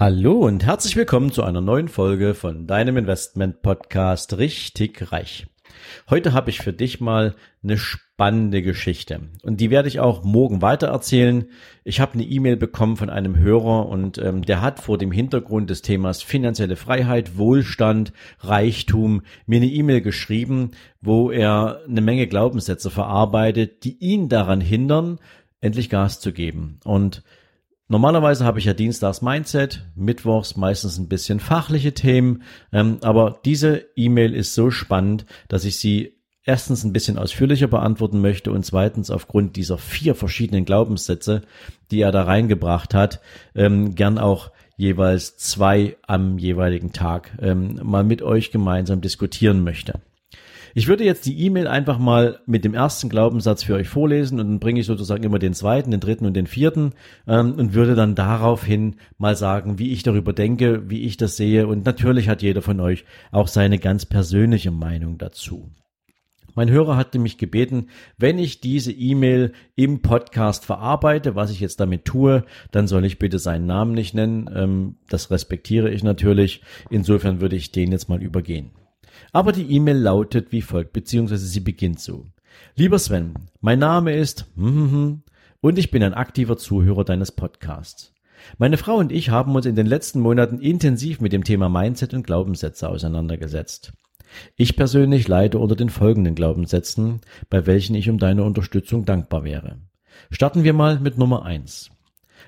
Hallo und herzlich willkommen zu einer neuen Folge von deinem Investment Podcast Richtig Reich. Heute habe ich für dich mal eine spannende Geschichte und die werde ich auch morgen weiter erzählen. Ich habe eine E-Mail bekommen von einem Hörer und ähm, der hat vor dem Hintergrund des Themas finanzielle Freiheit, Wohlstand, Reichtum mir eine E-Mail geschrieben, wo er eine Menge Glaubenssätze verarbeitet, die ihn daran hindern, endlich Gas zu geben und Normalerweise habe ich ja Dienstags Mindset, Mittwochs meistens ein bisschen fachliche Themen, ähm, aber diese E-Mail ist so spannend, dass ich sie erstens ein bisschen ausführlicher beantworten möchte und zweitens aufgrund dieser vier verschiedenen Glaubenssätze, die er da reingebracht hat, ähm, gern auch jeweils zwei am jeweiligen Tag ähm, mal mit euch gemeinsam diskutieren möchte. Ich würde jetzt die E-Mail einfach mal mit dem ersten Glaubenssatz für euch vorlesen und dann bringe ich sozusagen immer den zweiten, den dritten und den vierten ähm, und würde dann daraufhin mal sagen, wie ich darüber denke, wie ich das sehe und natürlich hat jeder von euch auch seine ganz persönliche Meinung dazu. Mein Hörer hatte mich gebeten, wenn ich diese E-Mail im Podcast verarbeite, was ich jetzt damit tue, dann soll ich bitte seinen Namen nicht nennen. Ähm, das respektiere ich natürlich. Insofern würde ich den jetzt mal übergehen. Aber die E-Mail lautet wie folgt, beziehungsweise sie beginnt so. Lieber Sven, mein Name ist und ich bin ein aktiver Zuhörer deines Podcasts. Meine Frau und ich haben uns in den letzten Monaten intensiv mit dem Thema Mindset und Glaubenssätze auseinandergesetzt. Ich persönlich leide unter den folgenden Glaubenssätzen, bei welchen ich um deine Unterstützung dankbar wäre. Starten wir mal mit Nummer eins.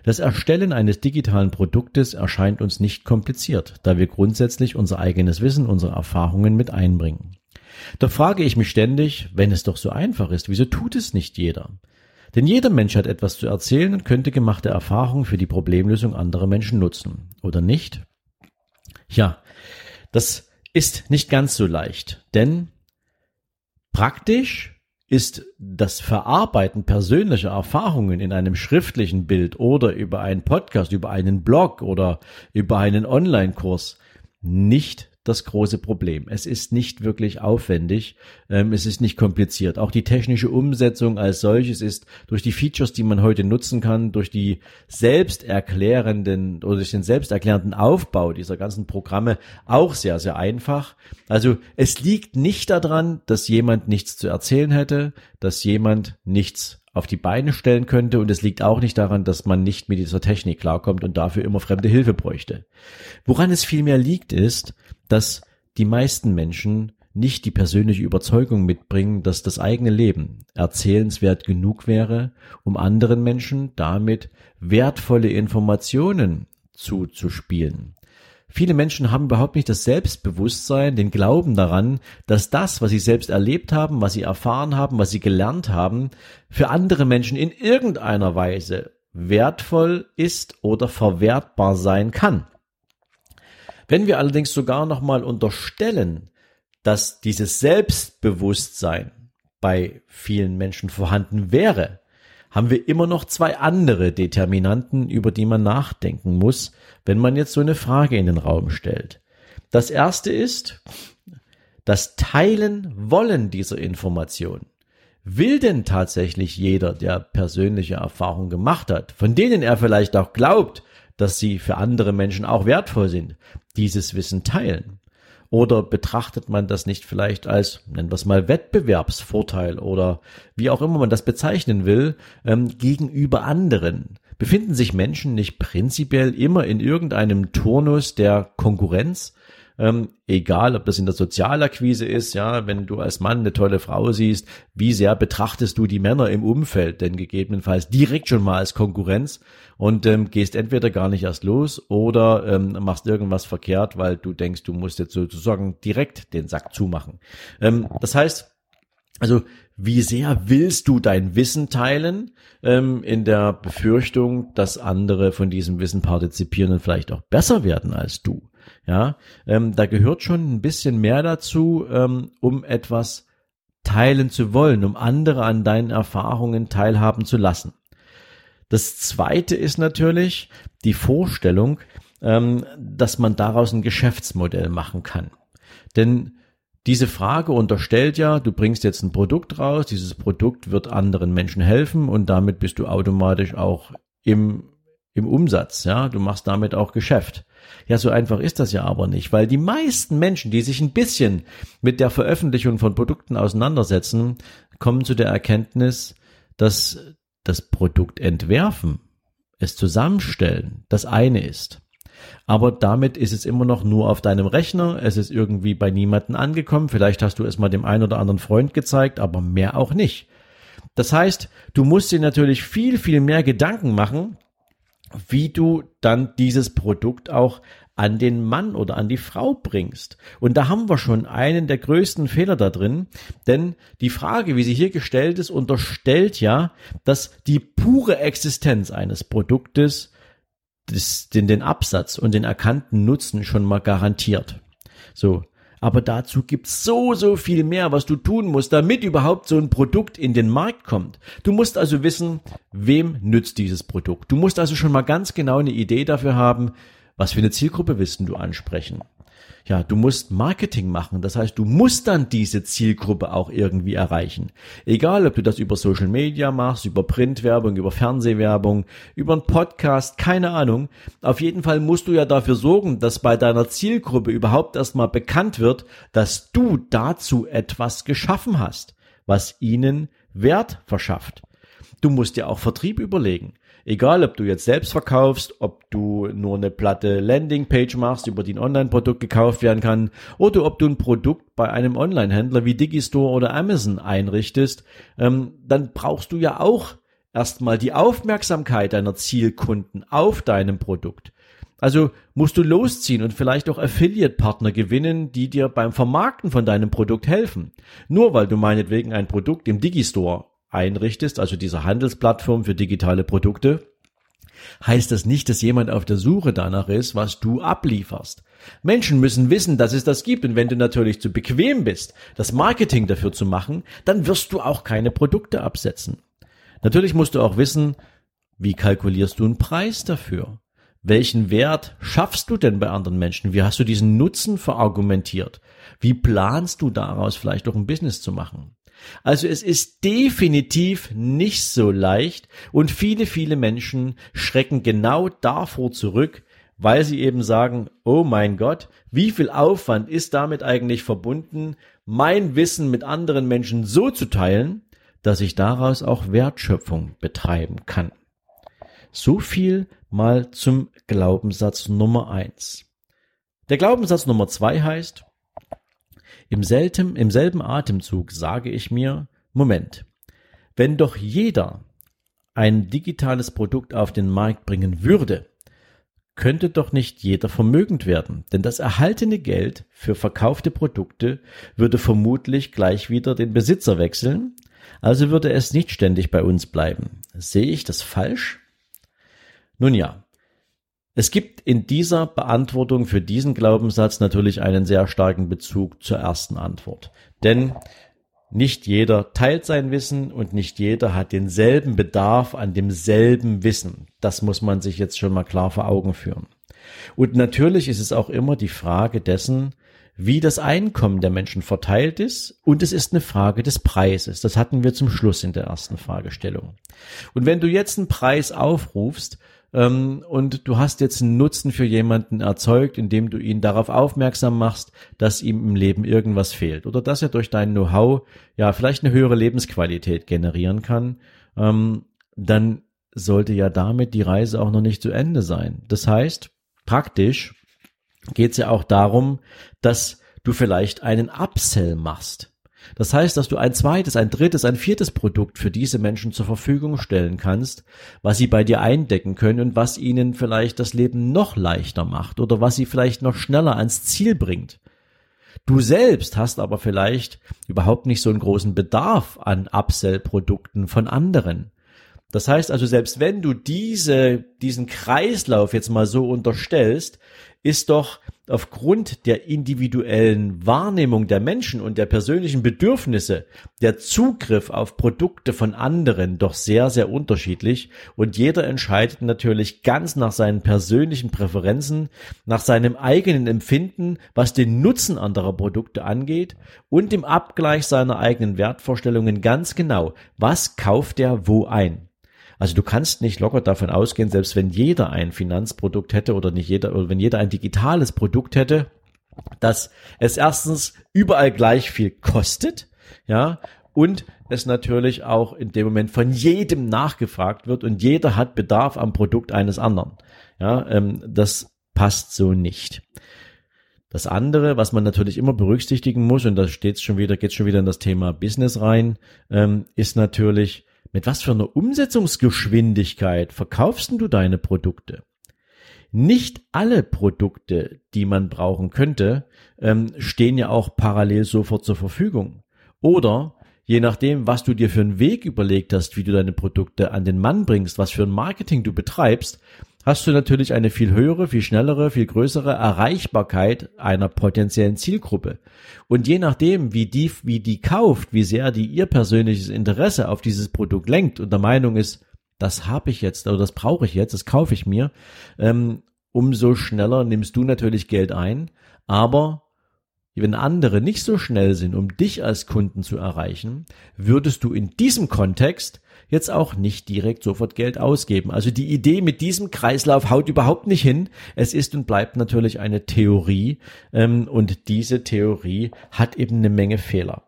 Das Erstellen eines digitalen Produktes erscheint uns nicht kompliziert, da wir grundsätzlich unser eigenes Wissen, unsere Erfahrungen mit einbringen. Doch frage ich mich ständig, wenn es doch so einfach ist, wieso tut es nicht jeder? Denn jeder Mensch hat etwas zu erzählen und könnte gemachte Erfahrungen für die Problemlösung anderer Menschen nutzen. Oder nicht? Ja, das ist nicht ganz so leicht, denn praktisch ist das Verarbeiten persönlicher Erfahrungen in einem schriftlichen Bild oder über einen Podcast, über einen Blog oder über einen Online-Kurs nicht das große Problem. Es ist nicht wirklich aufwendig, ähm, es ist nicht kompliziert. Auch die technische Umsetzung als solches ist durch die Features, die man heute nutzen kann, durch die selbsterklärenden oder durch den selbsterklärenden Aufbau dieser ganzen Programme auch sehr, sehr einfach. Also es liegt nicht daran, dass jemand nichts zu erzählen hätte, dass jemand nichts auf die Beine stellen könnte und es liegt auch nicht daran, dass man nicht mit dieser Technik klarkommt und dafür immer fremde Hilfe bräuchte. Woran es vielmehr liegt ist, dass die meisten Menschen nicht die persönliche Überzeugung mitbringen, dass das eigene Leben erzählenswert genug wäre, um anderen Menschen damit wertvolle Informationen zuzuspielen. Viele Menschen haben überhaupt nicht das Selbstbewusstsein, den Glauben daran, dass das, was sie selbst erlebt haben, was sie erfahren haben, was sie gelernt haben, für andere Menschen in irgendeiner Weise wertvoll ist oder verwertbar sein kann. Wenn wir allerdings sogar nochmal unterstellen, dass dieses Selbstbewusstsein bei vielen Menschen vorhanden wäre, haben wir immer noch zwei andere Determinanten, über die man nachdenken muss, wenn man jetzt so eine Frage in den Raum stellt. Das erste ist das Teilen wollen dieser Information. Will denn tatsächlich jeder, der persönliche Erfahrung gemacht hat, von denen er vielleicht auch glaubt, dass sie für andere Menschen auch wertvoll sind, dieses Wissen teilen? Oder betrachtet man das nicht vielleicht als, nennen wir es mal, Wettbewerbsvorteil oder wie auch immer man das bezeichnen will, ähm, gegenüber anderen? Befinden sich Menschen nicht prinzipiell immer in irgendeinem Turnus der Konkurrenz? Ähm, egal, ob das in der Sozialakquise ist, ja, wenn du als Mann eine tolle Frau siehst, wie sehr betrachtest du die Männer im Umfeld denn gegebenenfalls direkt schon mal als Konkurrenz und ähm, gehst entweder gar nicht erst los oder ähm, machst irgendwas verkehrt, weil du denkst, du musst jetzt sozusagen direkt den Sack zumachen. Ähm, das heißt, also wie sehr willst du dein Wissen teilen ähm, in der Befürchtung, dass andere von diesem Wissen partizipieren und vielleicht auch besser werden als du? Ja, ähm, da gehört schon ein bisschen mehr dazu, ähm, um etwas teilen zu wollen, um andere an deinen Erfahrungen teilhaben zu lassen. Das zweite ist natürlich die Vorstellung, ähm, dass man daraus ein Geschäftsmodell machen kann. Denn diese Frage unterstellt ja, du bringst jetzt ein Produkt raus, dieses Produkt wird anderen Menschen helfen und damit bist du automatisch auch im, im Umsatz, ja, du machst damit auch Geschäft. Ja, so einfach ist das ja aber nicht, weil die meisten Menschen, die sich ein bisschen mit der Veröffentlichung von Produkten auseinandersetzen, kommen zu der Erkenntnis, dass das Produkt entwerfen, es zusammenstellen, das eine ist. Aber damit ist es immer noch nur auf deinem Rechner. Es ist irgendwie bei niemanden angekommen. Vielleicht hast du es mal dem einen oder anderen Freund gezeigt, aber mehr auch nicht. Das heißt, du musst dir natürlich viel, viel mehr Gedanken machen, wie du dann dieses Produkt auch an den Mann oder an die Frau bringst. Und da haben wir schon einen der größten Fehler da drin, denn die Frage, wie sie hier gestellt ist, unterstellt ja, dass die pure Existenz eines Produktes das, den, den Absatz und den erkannten Nutzen schon mal garantiert. So. Aber dazu gibt's so, so viel mehr, was du tun musst, damit überhaupt so ein Produkt in den Markt kommt. Du musst also wissen, wem nützt dieses Produkt. Du musst also schon mal ganz genau eine Idee dafür haben, was für eine Zielgruppe willst du ansprechen ja, du musst Marketing machen. Das heißt, du musst dann diese Zielgruppe auch irgendwie erreichen. Egal, ob du das über Social Media machst, über Printwerbung, über Fernsehwerbung, über einen Podcast, keine Ahnung. Auf jeden Fall musst du ja dafür sorgen, dass bei deiner Zielgruppe überhaupt erstmal bekannt wird, dass du dazu etwas geschaffen hast, was ihnen Wert verschafft. Du musst dir auch Vertrieb überlegen. Egal, ob du jetzt selbst verkaufst, ob du nur eine platte Landingpage machst, über die ein Online-Produkt gekauft werden kann, oder ob du ein Produkt bei einem Online-Händler wie Digistore oder Amazon einrichtest, ähm, dann brauchst du ja auch erstmal die Aufmerksamkeit deiner Zielkunden auf deinem Produkt. Also musst du losziehen und vielleicht auch Affiliate-Partner gewinnen, die dir beim Vermarkten von deinem Produkt helfen. Nur weil du meinetwegen ein Produkt im Digistore einrichtest, also dieser Handelsplattform für digitale Produkte, heißt das nicht, dass jemand auf der Suche danach ist, was du ablieferst. Menschen müssen wissen, dass es das gibt. Und wenn du natürlich zu bequem bist, das Marketing dafür zu machen, dann wirst du auch keine Produkte absetzen. Natürlich musst du auch wissen, wie kalkulierst du einen Preis dafür? Welchen Wert schaffst du denn bei anderen Menschen? Wie hast du diesen Nutzen verargumentiert? Wie planst du daraus vielleicht auch ein Business zu machen? Also es ist definitiv nicht so leicht und viele, viele Menschen schrecken genau davor zurück, weil sie eben sagen, oh mein Gott, wie viel Aufwand ist damit eigentlich verbunden, mein Wissen mit anderen Menschen so zu teilen, dass ich daraus auch Wertschöpfung betreiben kann. So viel mal zum Glaubenssatz Nummer eins. Der Glaubenssatz Nummer zwei heißt, im, selten, Im selben Atemzug sage ich mir, Moment, wenn doch jeder ein digitales Produkt auf den Markt bringen würde, könnte doch nicht jeder vermögend werden, denn das erhaltene Geld für verkaufte Produkte würde vermutlich gleich wieder den Besitzer wechseln, also würde es nicht ständig bei uns bleiben. Sehe ich das falsch? Nun ja, es gibt in dieser Beantwortung für diesen Glaubenssatz natürlich einen sehr starken Bezug zur ersten Antwort. Denn nicht jeder teilt sein Wissen und nicht jeder hat denselben Bedarf an demselben Wissen. Das muss man sich jetzt schon mal klar vor Augen führen. Und natürlich ist es auch immer die Frage dessen, wie das Einkommen der Menschen verteilt ist und es ist eine Frage des Preises. Das hatten wir zum Schluss in der ersten Fragestellung. Und wenn du jetzt einen Preis aufrufst, und du hast jetzt einen Nutzen für jemanden erzeugt, indem du ihn darauf aufmerksam machst, dass ihm im Leben irgendwas fehlt oder dass er durch dein Know-how ja vielleicht eine höhere Lebensqualität generieren kann, ähm, dann sollte ja damit die Reise auch noch nicht zu Ende sein. Das heißt, praktisch geht es ja auch darum, dass du vielleicht einen Upsell machst. Das heißt, dass du ein zweites, ein drittes, ein viertes Produkt für diese Menschen zur Verfügung stellen kannst, was sie bei dir eindecken können und was ihnen vielleicht das Leben noch leichter macht oder was sie vielleicht noch schneller ans Ziel bringt. Du selbst hast aber vielleicht überhaupt nicht so einen großen Bedarf an Upsell-Produkten von anderen. Das heißt also, selbst wenn du diese, diesen Kreislauf jetzt mal so unterstellst, ist doch aufgrund der individuellen Wahrnehmung der Menschen und der persönlichen Bedürfnisse der Zugriff auf Produkte von anderen doch sehr, sehr unterschiedlich und jeder entscheidet natürlich ganz nach seinen persönlichen Präferenzen, nach seinem eigenen Empfinden, was den Nutzen anderer Produkte angeht und im Abgleich seiner eigenen Wertvorstellungen ganz genau, was kauft er wo ein. Also du kannst nicht locker davon ausgehen, selbst wenn jeder ein Finanzprodukt hätte oder nicht jeder, oder wenn jeder ein digitales Produkt hätte, dass es erstens überall gleich viel kostet, ja, und es natürlich auch in dem Moment von jedem nachgefragt wird und jeder hat Bedarf am Produkt eines anderen. Ja, ähm, das passt so nicht. Das andere, was man natürlich immer berücksichtigen muss, und da steht schon wieder, geht schon wieder in das Thema Business rein, ähm, ist natürlich, mit was für einer Umsetzungsgeschwindigkeit verkaufst du deine Produkte? Nicht alle Produkte, die man brauchen könnte, ähm, stehen ja auch parallel sofort zur Verfügung. Oder je nachdem, was du dir für einen Weg überlegt hast, wie du deine Produkte an den Mann bringst, was für ein Marketing du betreibst, hast du natürlich eine viel höhere, viel schnellere, viel größere Erreichbarkeit einer potenziellen Zielgruppe. Und je nachdem, wie die, wie die kauft, wie sehr die ihr persönliches Interesse auf dieses Produkt lenkt und der Meinung ist, das habe ich jetzt oder das brauche ich jetzt, das kaufe ich mir, ähm, umso schneller nimmst du natürlich Geld ein. Aber wenn andere nicht so schnell sind, um dich als Kunden zu erreichen, würdest du in diesem Kontext jetzt auch nicht direkt sofort Geld ausgeben. Also die Idee mit diesem Kreislauf haut überhaupt nicht hin. Es ist und bleibt natürlich eine Theorie ähm, und diese Theorie hat eben eine Menge Fehler.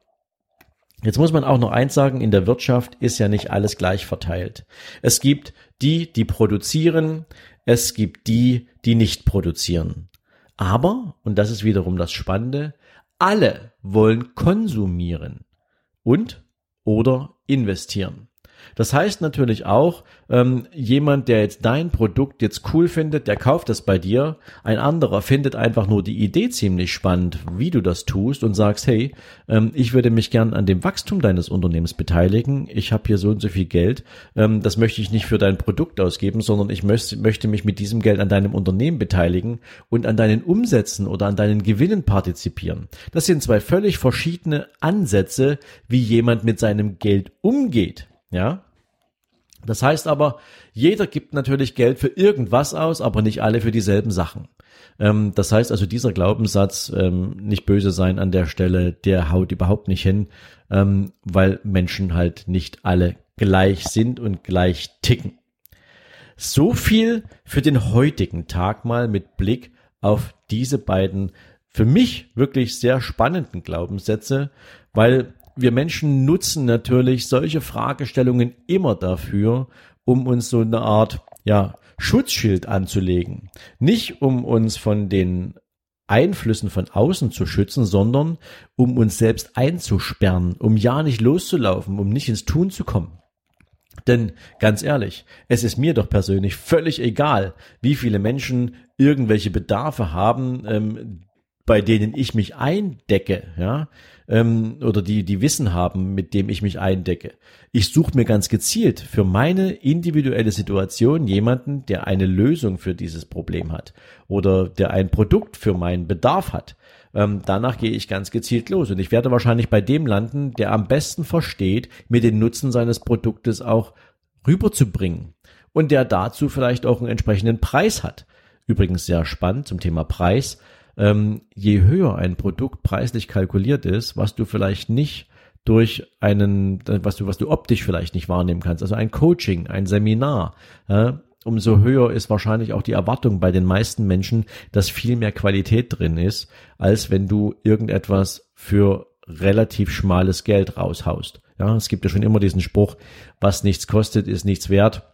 Jetzt muss man auch noch eins sagen, in der Wirtschaft ist ja nicht alles gleich verteilt. Es gibt die, die produzieren, es gibt die, die nicht produzieren. Aber, und das ist wiederum das Spannende, alle wollen konsumieren und oder investieren. Das heißt natürlich auch, ähm, jemand, der jetzt dein Produkt jetzt cool findet, der kauft es bei dir. Ein anderer findet einfach nur die Idee ziemlich spannend, wie du das tust und sagst, hey, ähm, ich würde mich gern an dem Wachstum deines Unternehmens beteiligen. Ich habe hier so und so viel Geld. Ähm, das möchte ich nicht für dein Produkt ausgeben, sondern ich möchte, möchte mich mit diesem Geld an deinem Unternehmen beteiligen und an deinen Umsätzen oder an deinen Gewinnen partizipieren. Das sind zwei völlig verschiedene Ansätze, wie jemand mit seinem Geld umgeht. Ja. Das heißt aber, jeder gibt natürlich Geld für irgendwas aus, aber nicht alle für dieselben Sachen. Ähm, das heißt also, dieser Glaubenssatz, ähm, nicht böse sein an der Stelle, der haut überhaupt nicht hin, ähm, weil Menschen halt nicht alle gleich sind und gleich ticken. So viel für den heutigen Tag mal mit Blick auf diese beiden für mich wirklich sehr spannenden Glaubenssätze, weil wir Menschen nutzen natürlich solche Fragestellungen immer dafür, um uns so eine Art, ja, Schutzschild anzulegen. Nicht um uns von den Einflüssen von außen zu schützen, sondern um uns selbst einzusperren, um ja nicht loszulaufen, um nicht ins Tun zu kommen. Denn ganz ehrlich, es ist mir doch persönlich völlig egal, wie viele Menschen irgendwelche Bedarfe haben, ähm, bei denen ich mich eindecke, ja, ähm, oder die, die Wissen haben, mit dem ich mich eindecke. Ich suche mir ganz gezielt für meine individuelle Situation jemanden, der eine Lösung für dieses Problem hat oder der ein Produkt für meinen Bedarf hat. Ähm, danach gehe ich ganz gezielt los und ich werde wahrscheinlich bei dem landen, der am besten versteht, mir den Nutzen seines Produktes auch rüberzubringen und der dazu vielleicht auch einen entsprechenden Preis hat. Übrigens sehr spannend zum Thema Preis ähm, je höher ein Produkt preislich kalkuliert ist, was du vielleicht nicht durch einen, was du, was du optisch vielleicht nicht wahrnehmen kannst, also ein Coaching, ein Seminar, äh, umso höher ist wahrscheinlich auch die Erwartung bei den meisten Menschen, dass viel mehr Qualität drin ist, als wenn du irgendetwas für relativ schmales Geld raushaust. Ja, es gibt ja schon immer diesen Spruch, was nichts kostet, ist nichts wert.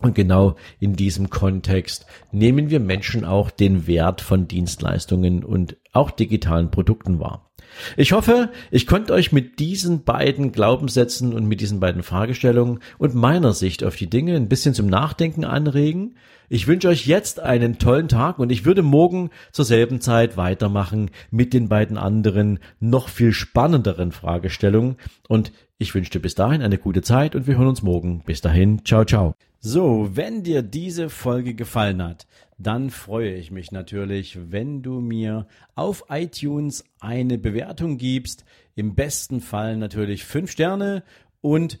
Und genau in diesem Kontext nehmen wir Menschen auch den Wert von Dienstleistungen und auch digitalen Produkten wahr. Ich hoffe, ich konnte euch mit diesen beiden Glaubenssätzen und mit diesen beiden Fragestellungen und meiner Sicht auf die Dinge ein bisschen zum Nachdenken anregen. Ich wünsche euch jetzt einen tollen Tag und ich würde morgen zur selben Zeit weitermachen mit den beiden anderen, noch viel spannenderen Fragestellungen. Und ich wünsche dir bis dahin eine gute Zeit und wir hören uns morgen. Bis dahin, ciao, ciao. So, wenn dir diese Folge gefallen hat, dann freue ich mich natürlich, wenn du mir auf iTunes eine Bewertung gibst. Im besten Fall natürlich fünf Sterne und